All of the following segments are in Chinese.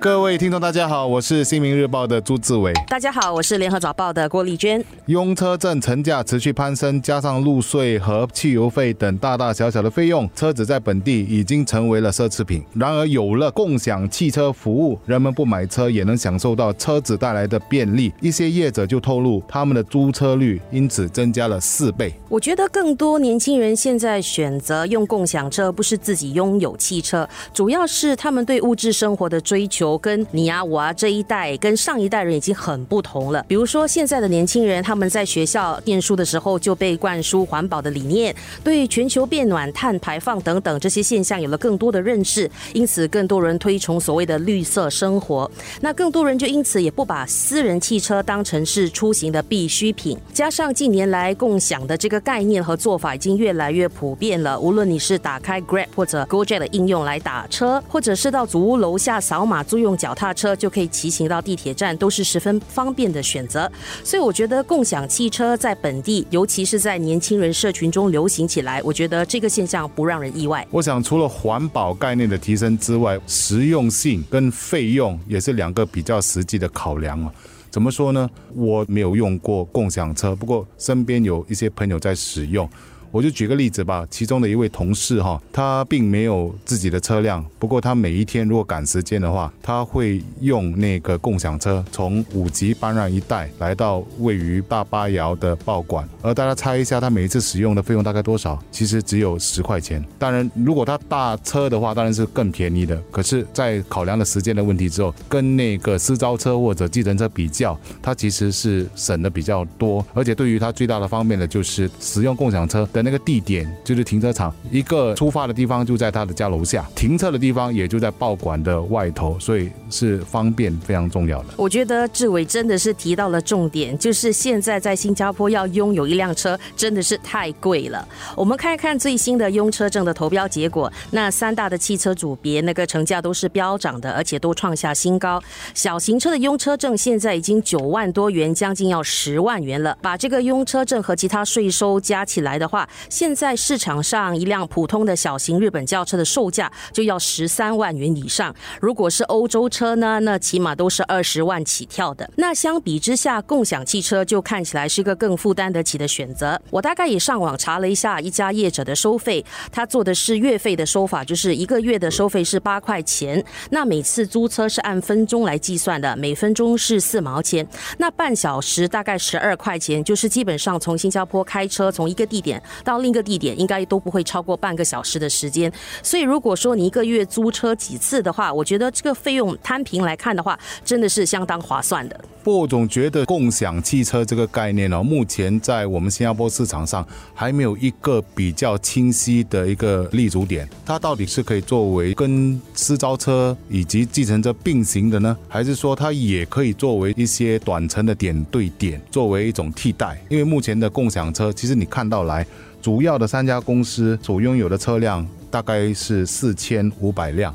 各位听众，大家好，我是新民日报的朱志伟。大家好，我是联合早报的郭丽娟。拥车证成价持续攀升，加上路税和汽油费等大大小小的费用，车子在本地已经成为了奢侈品。然而，有了共享汽车服务，人们不买车也能享受到车子带来的便利。一些业者就透露，他们的租车率因此增加了四倍。我觉得更多年轻人现在选择用共享车，不是自己拥有汽车，主要是他们对物质生活的追求。跟你啊我啊这一代跟上一代人已经很不同了。比如说现在的年轻人，他们在学校念书的时候就被灌输环保的理念，对全球变暖、碳排放等等这些现象有了更多的认识，因此更多人推崇所谓的绿色生活。那更多人就因此也不把私人汽车当成是出行的必需品。加上近年来共享的这个概念和做法已经越来越普遍了，无论你是打开 Grab 或者 GoJet 的应用来打车，或者是到祖屋楼下扫码租。用脚踏车就可以骑行到地铁站，都是十分方便的选择。所以我觉得共享汽车在本地，尤其是在年轻人社群中流行起来，我觉得这个现象不让人意外。我想除了环保概念的提升之外，实用性跟费用也是两个比较实际的考量啊。怎么说呢？我没有用过共享车，不过身边有一些朋友在使用。我就举个例子吧，其中的一位同事哈，他并没有自己的车辆，不过他每一天如果赶时间的话，他会用那个共享车从五级搬让一带来到位于大巴窑的报馆。而大家猜一下，他每一次使用的费用大概多少？其实只有十块钱。当然，如果他大车的话，当然是更便宜的。可是，在考量了时间的问题之后，跟那个私招车或者计程车比较，他其实是省的比较多。而且，对于他最大的方便的就是使用共享车。的那个地点就是停车场，一个出发的地方就在他的家楼下，停车的地方也就在报馆的外头，所以是方便非常重要的。我觉得志伟真的是提到了重点，就是现在在新加坡要拥有一辆车真的是太贵了。我们看一看最新的拥车证的投标结果，那三大的汽车组别那个成价都是飙涨的，而且都创下新高。小型车的拥车证现在已经九万多元，将近要十万元了。把这个拥车证和其他税收加起来的话，现在市场上一辆普通的小型日本轿车的售价就要十三万元以上，如果是欧洲车呢，那起码都是二十万起跳的。那相比之下，共享汽车就看起来是一个更负担得起的选择。我大概也上网查了一下一家业者的收费，他做的是月费的收法，就是一个月的收费是八块钱，那每次租车是按分钟来计算的，每分钟是四毛钱，那半小时大概十二块钱，就是基本上从新加坡开车从一个地点。到另一个地点应该都不会超过半个小时的时间，所以如果说你一个月租车几次的话，我觉得这个费用摊平来看的话，真的是相当划算的。不，我总觉得共享汽车这个概念呢，目前在我们新加坡市场上还没有一个比较清晰的一个立足点。它到底是可以作为跟私招车以及计程车并行的呢，还是说它也可以作为一些短程的点对点，作为一种替代？因为目前的共享车，其实你看到来。主要的三家公司所拥有的车辆大概是四千五百辆，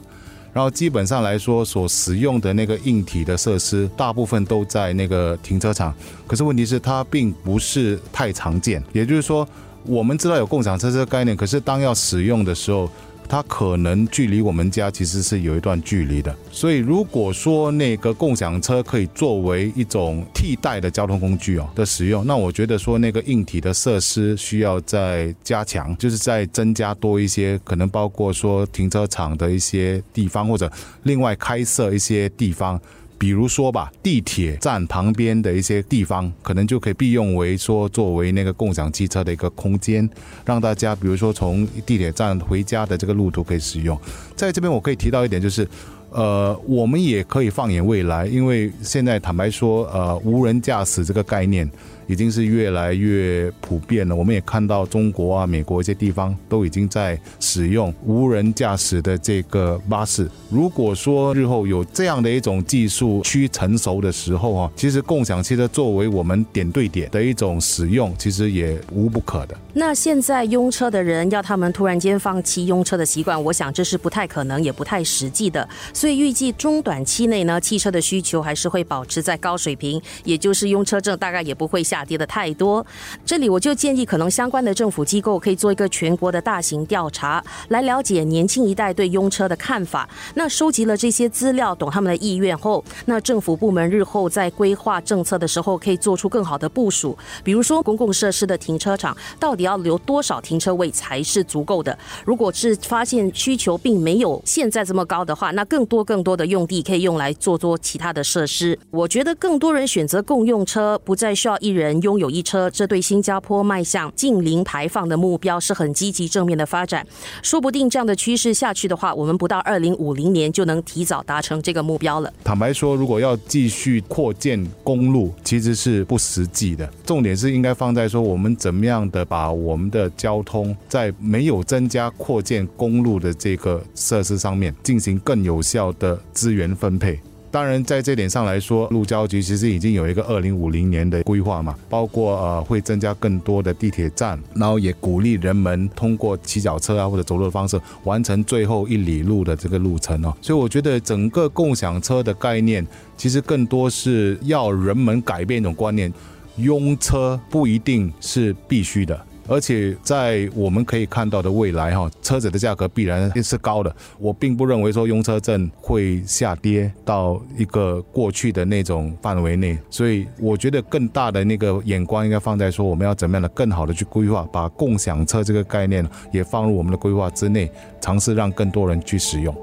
然后基本上来说所使用的那个硬体的设施，大部分都在那个停车场。可是问题是它并不是太常见，也就是说，我们知道有共享车这个概念，可是当要使用的时候。它可能距离我们家其实是有一段距离的，所以如果说那个共享车可以作为一种替代的交通工具哦的使用，那我觉得说那个硬体的设施需要再加强，就是再增加多一些，可能包括说停车场的一些地方，或者另外开设一些地方。比如说吧，地铁站旁边的一些地方，可能就可以利用为说作为那个共享汽车的一个空间，让大家比如说从地铁站回家的这个路途可以使用。在这边我可以提到一点，就是，呃，我们也可以放眼未来，因为现在坦白说，呃，无人驾驶这个概念。已经是越来越普遍了。我们也看到中国啊、美国一些地方都已经在使用无人驾驶的这个巴士。如果说日后有这样的一种技术趋成熟的时候啊，其实共享汽车作为我们点对点的一种使用，其实也无不可的。那现在拥车的人要他们突然间放弃拥车的习惯，我想这是不太可能，也不太实际的。所以预计中短期内呢，汽车的需求还是会保持在高水平，也就是拥车证大概也不会。下跌的太多。这里我就建议，可能相关的政府机构可以做一个全国的大型调查，来了解年轻一代对拥车的看法。那收集了这些资料，懂他们的意愿后，那政府部门日后在规划政策的时候，可以做出更好的部署。比如说，公共设施的停车场到底要留多少停车位才是足够的？如果是发现需求并没有现在这么高的话，那更多更多的用地可以用来做做其他的设施。我觉得更多人选择共用车，不再需要一人人拥有一车，这对新加坡迈向近零排放的目标是很积极正面的发展。说不定这样的趋势下去的话，我们不到二零五零年就能提早达成这个目标了。坦白说，如果要继续扩建公路，其实是不实际的。重点是应该放在说，我们怎么样的把我们的交通在没有增加扩建公路的这个设施上面进行更有效的资源分配。当然，在这点上来说，路交局其实已经有一个二零五零年的规划嘛，包括呃会增加更多的地铁站，然后也鼓励人们通过骑脚车啊或者走路的方式完成最后一里路的这个路程哦。所以我觉得整个共享车的概念，其实更多是要人们改变一种观念，拥车不一定是必须的。而且在我们可以看到的未来，哈，车子的价格必然是高的。我并不认为说用车证会下跌到一个过去的那种范围内，所以我觉得更大的那个眼光应该放在说我们要怎么样的更好的去规划，把共享车这个概念也放入我们的规划之内，尝试让更多人去使用。